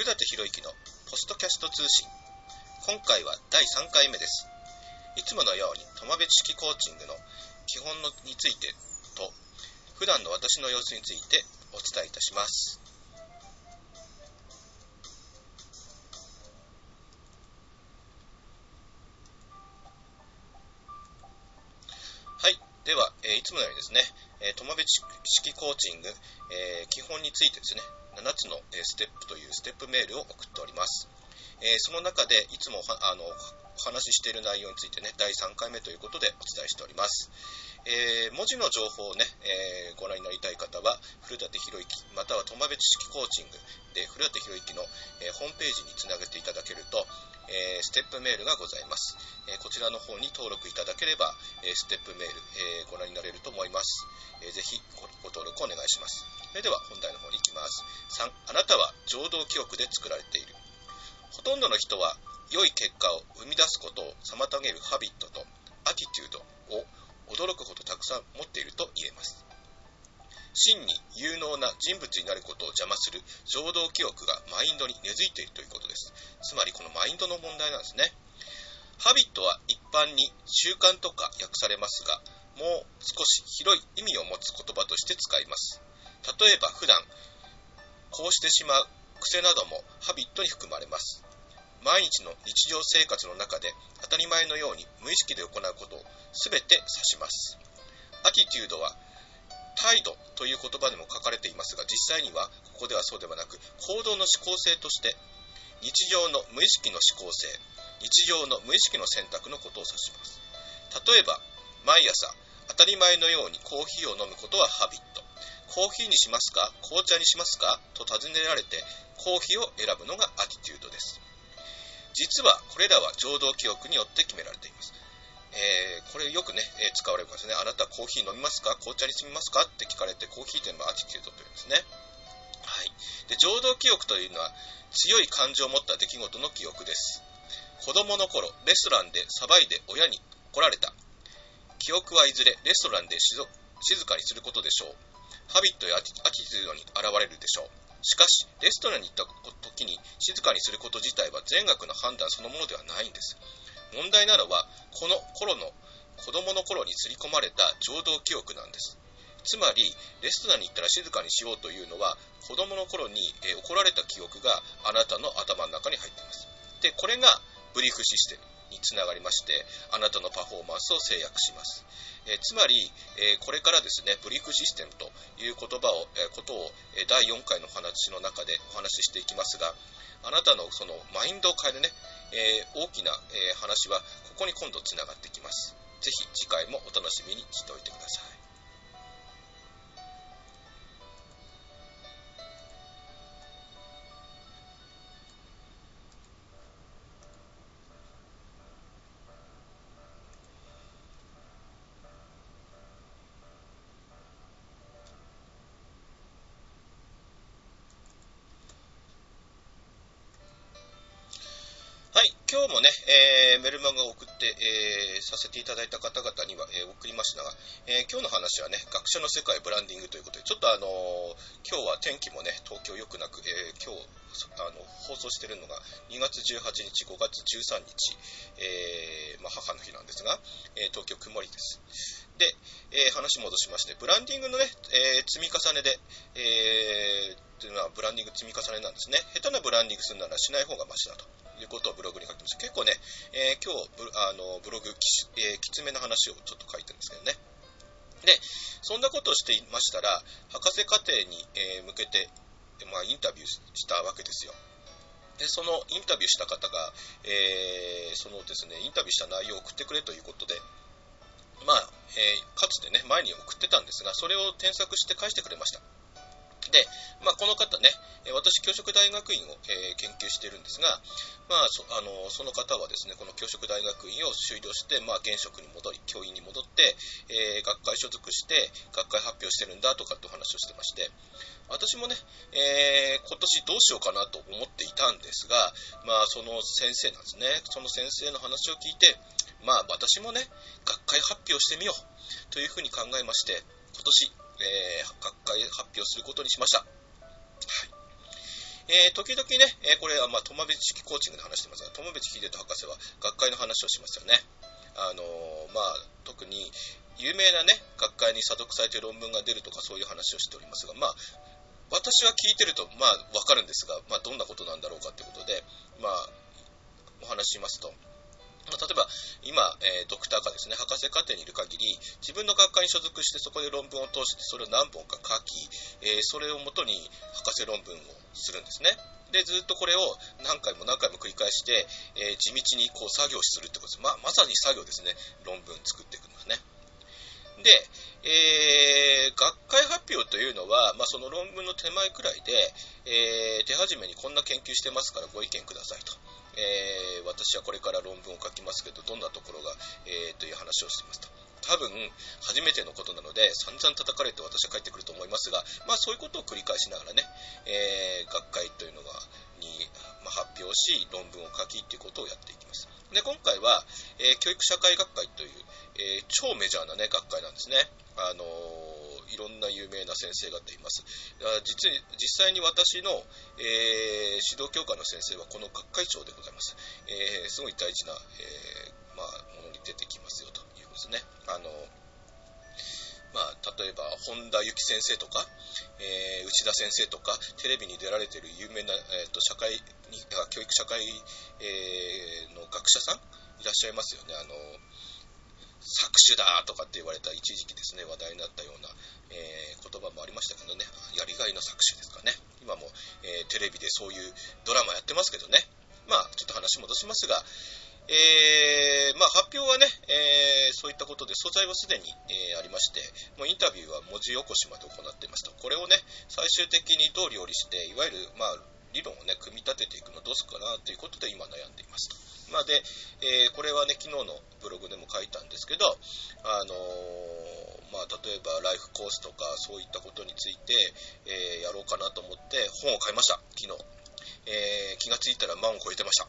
古舘博之のポストキャスト通信。今回は第3回目です。いつものように友部式コーチングの基本のについてと普段の私の様子についてお伝えいたします。はい。では、えーいつものようにですね、友部式コーチング、えー基本についてですね7つのえーステップというステップメールを送っております。えーその中でいつもはあのお話ししている内容についてね、第3回目ということでお伝えしております。えー文字の情報をね、えーご覧になりたい方は、古舘博之、または友部知識コーチングで古舘博之の、えーホームページにつなげていただけると、えーステップメールがございます。えこちらの方に登録いただければ、えステップメール、えーご覧になれると思います。えーぜひご登録お願いします。それでは本題の方に行きます。3、あなたは情動記憶で作られている。ほとんどの人は良い結果を生み出すことを妨げるハビットとアティテュードを驚くほどたくさん持っていると言えます。真に有能な人物になることを邪魔する情動記憶がマインドに根付いているということです。つまりこのマインドの問題なんですね。ハビットは一般に習慣とか訳されますが、もう少し広い意味を持つ言葉として使います。例えば普段、こうしてしまう癖などもハビットに含まれます。毎日の日常生活の中で当たり前のように無意識で行うことを全て指します。アティテュードは態度という言葉でも書かれていますが、実際にはここではそうではなく、行動の思考性として日常の無意識の思考性、日常の無意識の選択のことを指します。例えば、毎朝当たり前のようにコーヒーを飲むことはハビット。コーヒーにしますか？紅茶にしますか？と尋ねられてコーヒーを選ぶのがアティテュードです。実はこれらは情動記憶によって決められています。えーこれよくね、えー使われますね。あなたコーヒー飲みますか？紅茶にしますか？って聞かれてコーヒーというのはアティテュードというんですね。はい。で、情動記憶というのは強い感情を持った出来事の記憶です。子供の頃、レストランでさばいで親に怒られた。記憶はいずれレストランで静かにすることでしょう。ハビットやアティアティチュードに現れるでしょう。しかし、レストランに行った時に静かにすること自体は善悪の判断そのものではないんです。問題なのは、この頃の子供の頃に刷り込まれた情動記憶なんです。つまり、レストランに行ったら静かにしようというのは、子供の頃に、え怒られた記憶があなたの頭の中に入っています。で、これがブリーフシステムにつながりまして、あなたのパフォーマンスを制約します。えーつまり、えーこれからですね、ブリーフシステムという言葉を、えーことを、え第4回の話の中でお話ししていきますが、あなたのそのマインドを変えるね、えー大きな、えー話はここに今度つながってきます。ぜひ次回もお楽しみにしておいてください。今日もね、えーメルマガを送って、えーさせていただいた方々には、え送りましたが、えー今日の話はね、学者の世界ブランディングということで、ちょっとあのー今日は天気もね、東京良くなく、えー今日あの放送してるのが2月18日、5月13日、えまあ、母の日なんですが、え東京曇りです。で、えー話戻しまして、ブランディングのね、えー積み重ねで、えーというのはブランディング積み重ねなんですね。下手なブランディングするならしない方がマシだということをブログに書きました。結構ね、えー今日ブあのブログき,、えきつめな話をちょっと書いてるんですけどね。で、そんなことをしていましたら、博士課程に、え向けて、まあ、インタビューしたわけですよ。で、そのインタビューした方が、えーそのですね、インタビューした内容を送ってくれということで、まあ、えーかつてね、前に送ってたんですが、それを添削して返してくれました。で、まあ、この方ね、私、教職大学院を、えー研究しているんですが、まあそあの、その方はですね、この教職大学院を修了して、まあ、現職に戻り、教員に戻って、えー学会所属して、学会発表してるんだとかってお話をしてまして、私もね、えー今年どうしようかなと思っていたんですが、まあ、その先生なんですね、その先生の話を聞いて、まあ、私もね、学会発表してみようというふうに考えまして、今年、えー学会発表することにしました。えー、時々ね、えー、これは、まあ、友部式コーチングで話してますが、友部秀人博士は学会の話をしますよね。あのー、まあ、特に有名なね、学会に査読されて論文が出るとかそういう話をしておりますが、まあ、私は聞いてると、まあ、わかるんですが、まあ、どんなことなんだろうかということで、まあ、お話しますと、例えば、今、えー、ドクターがですね、博士課程にいる限り、自分の学会に所属してそこで論文を通して、それを何本か書き、えー、それをもとに博士論文をするんですね。で、ずっとこれを何回も何回も繰り返して、えー、地道にこう作業するってことです。まあ、まさに作業ですね。論文作っていくんですね。で、えー、学というのは、まあ、その論文の手前くらいで、えー、手始めにこんな研究してますからご意見くださいと。えー、私はこれから論文を書きますけど、どんなところが、えー、という話をしていますと。多分、初めてのことなので、散々叩かれて私は帰ってくると思いますが、まあそういうことを繰り返しながらね、えー、学会というのが、に、まあ、発表し、論文を書きっていうことをやっていきます。で、今回は、え、教育社会学会という、え、超メジャーなね、学会なんですね。あのいろんな有名な先生方います。実に実際に私の、えー、指導教科の先生はこの学会長でございます。えー、すごい大事な、えー、まあ、ものに出てきますよということですね。あのまあ、例えば、本田由紀先生とか、えー、内田先生とか、テレビに出られている有名な、えーと、社会に教育社会、えー、の学者さんいらっしゃいますよね。あの作詞だとかって言われた一時期ですね、話題になったような、えー、言葉もありましたけどね、やりがいの作詞ですかね。今も、えー、テレビでそういうドラマやってますけどね。まあ、ちょっと話戻しますが、えー、まあ、発表はね、えー、そういったことで素材はすでに、えー、ありまして、もうインタビューは文字起こしまで行っていますと。これをね、最終的にどう料理して、いわゆる、まあ、理論をね、組み立てていくのどうするかなということで今悩んでいますと。まあ、で、えー、これはね、昨日のブログでも書いたんですけど、あのー、まあ、例えばライフコースとかそういったことについて、えー、やろうかなと思って本を買いました、昨日。え気がついたら万を超えてました。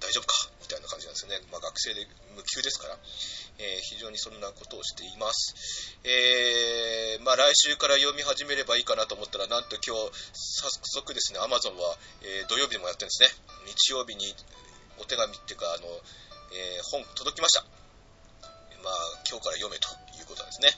大丈夫か？みたいな感じなんです。学生で無給ですから、え非常にそんなことをしています。えーまあ、来週から読み始めればいいかなと思ったら、なんと今日、早速ですね、Amazon は、え土曜日でもやってるんですね。日曜日にお手紙っていうか、あの、えー、本届きました。まあ、今日から読めということなんですね。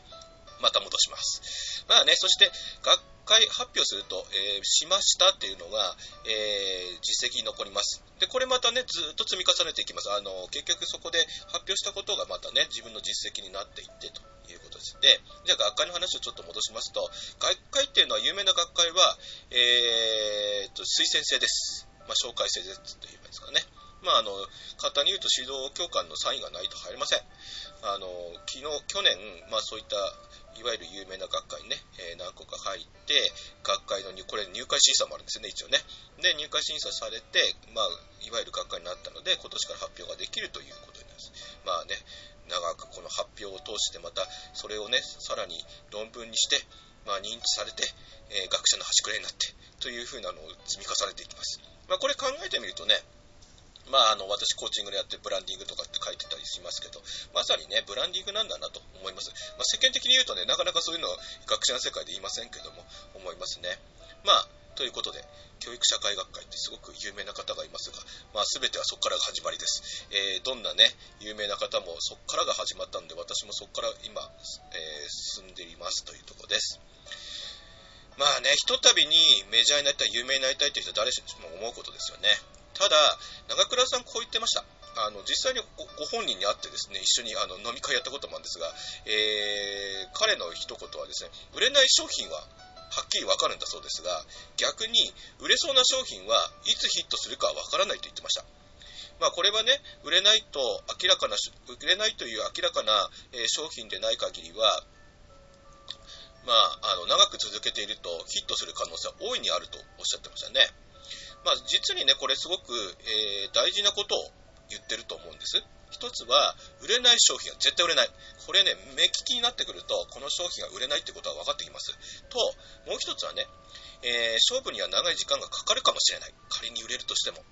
また戻します。まあね、そして、学会発表すると、えー、しましたっていうのが、えー、実績に残ります。で、これまたね、ずっと積み重ねていきます。あの、結局そこで発表したことがまたね、自分の実績になっていってということです。で、じゃあ学会の話をちょっと戻しますと、学会っていうのは有名な学会は、えー、と、推薦制です。まあ、紹介制ですと言えばいいですかね。まあ、あの、簡単に言うと指導教官のサインがないと入れません。あの、昨日、去年、まあそういった、いわゆる有名な学会にね、えー、何個か入って、学会の入、これ入会審査もあるんですよね、一応ね。で、入会審査されて、まあ、いわゆる学会になったので、今年から発表ができるということになります。まあね、長くこの発表を通してまた、それをね、さらに論文にして、まあ、認知されて、えー、学者の端くれになって、というふうなのを積み重ねていきます。まあ、これ考えてみるとね、まあ、あの、私、コーチングでやってブランディングとかって書いてたりしますけど、まさにね、ブランディングなんだなと思います。まあ、世間的に言うとね、なかなかそういうのは学者の世界で言いませんけども、思いますね。まあ、ということで、教育社会学会ってすごく有名な方がいますが、まあ、全てはそこからが始まりです。えー、どんなね、有名な方もそこからが始まったんで、私もそこから今、えー、進んでいますというところです。まあね、ひとたびにメジャーになりたい、有名になりたいという人は誰しも思うことですよね。ただ、長倉さんこう言ってました。あの、実際にご本人に会ってですね、一緒にあの飲み会やったこともあるんですが、えー、彼の一言はですね、売れない商品ははっきりわかるんだそうですが、逆に売れそうな商品はいつヒットするかわからないと言ってました。まあこれはね、売れないと明らかな、売れないという明らかな、え商品でない限りは、まあ、あの、長く続けているとヒットする可能性は大いにあるとおっしゃってましたね。まあ、実にね、これすごく、えー、大事なことを言ってると思うんです。一つは、売れない商品は絶対売れない。これね、目利きになってくると、この商品が売れないってことは分かってきます。と、もう一つはね、えー、勝負には長い時間がかかるかもしれない。仮に売れるとしても。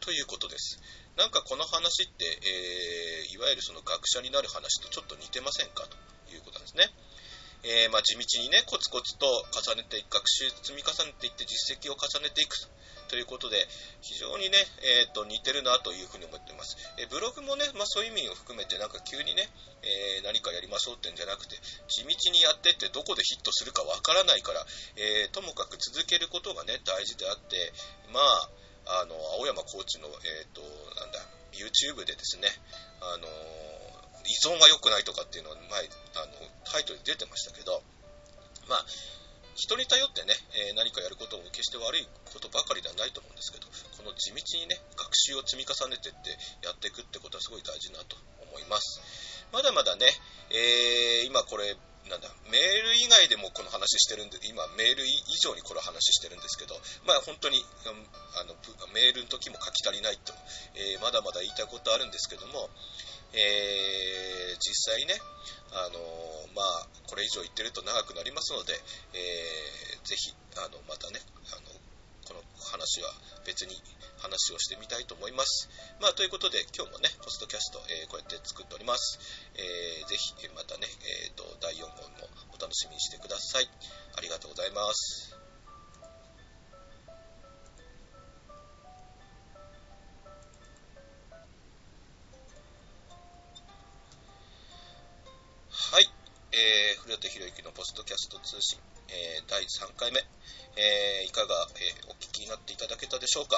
ということです。なんかこの話って、えー、いわゆるその学者になる話とちょっと似てませんか？ということなんですね。えー、まあ、地道にね、コツコツと重ねていく、学習積み重ねていって実績を重ねていくということで、非常にね、えー、と似てるなというふうに思ってます。えブログもね、まあ、そういう意味を含めて、なんか急にね、えー、何かやりましょうってんじゃなくて、地道にやってってどこでヒットするかわからないから、えー、ともかく続けることがね、大事であって、まあ、あの、青山コーチの、えっ、と、なんだ、YouTube でですね、あの、依存が良くないとかっていうのは前、あの、タイトルに出てましたけど、まあ、人に頼ってね、え、何かやることも決して悪いことばかりではないと思うんですけど、この地道にね、学習を積み重ねてってやっていくってことはすごい大事なと思います。まだまだね、えー、今これ、なんだ、メール以外でもこの話してるんで、今メール以上にこれ話してるんですけど、まあ本当に、あの、メールの時も書き足りないと、えー、まだまだ言いたいことあるんですけども、えー、実際ね、あのまあ、これ以上言ってると長くなりますので、えー、ぜひ、あの、またね、あの、この話は別に話をしてみたいと思います。まあ、ということで、今日もね、ポストキャスト、えー、こうやって作っております。えー、ぜひ、またね、え、ー、と、第4号もお楽しみにしてください。ありがとうございます。えー、古田博之のポストキャスト通信、えー、第3回目、えー、いかが、えー、お聞きになっていただけたでしょうか。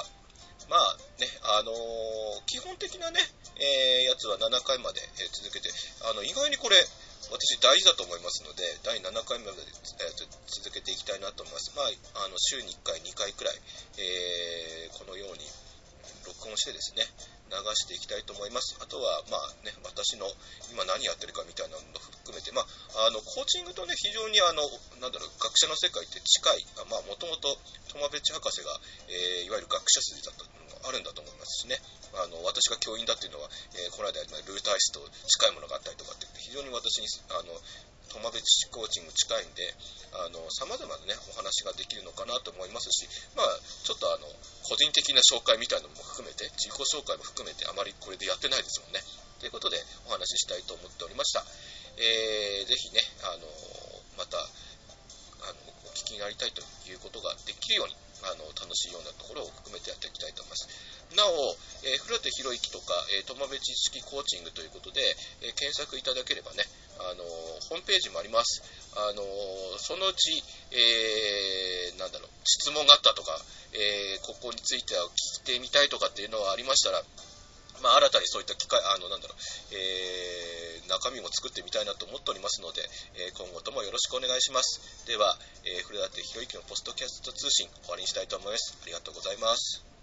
まあね、あのー、基本的なね、えやつは7回まで、え続けて、あの、意外にこれ、私大事だと思いますので、第7回まで、え続けていきたいなと思います。まあ、あの、週に1回、2回くらい、えこのように、録音してですね、流していきたいと思います。あとは、まあね、私の今何やってるかみたいなのも含めて、まあ、あの、コーチングとね、非常にあの、なんだろう、学者の世界って近い、まあ、もともとトマベチ博士が、えー、いわゆる学者筋だったのがあるんだと思いますしね、あの、私が教員だっていうのは、えー、この間、ルーター室と近いものがあったりとかって、非常に私に、あの、トマベチコーチング近いんで、あの、様々なね、お話ができるのかなと思いますし、まあ、ちょっとあの、個人的な紹介みたいなのも含めて、自己紹介も含めてあまりこれでやってないですもんね。ということで、お話ししたいと思っておりました。えー、ぜひね、あの、また、あの、お聞きになりたいということができるように、あの、楽しいようなところを含めてやっていきたいと思います。なお、えー、古手博之とか、えー、友部知識コーチングということで、えー、検索いただければね、あのホームページもあります。あのそのうち、えー、なんだろう、質問があったとか、えー、ここについては聞いてみたいとかっていうのがありましたら、まあ、新たにそういった機会、あの、なんだろう、えー、中身も作ってみたいなと思っておりますので、えー、今後ともよろしくお願いします。では、えー、古舘博之のポストキャスト通信、終わりにしたいと思います。ありがとうございます。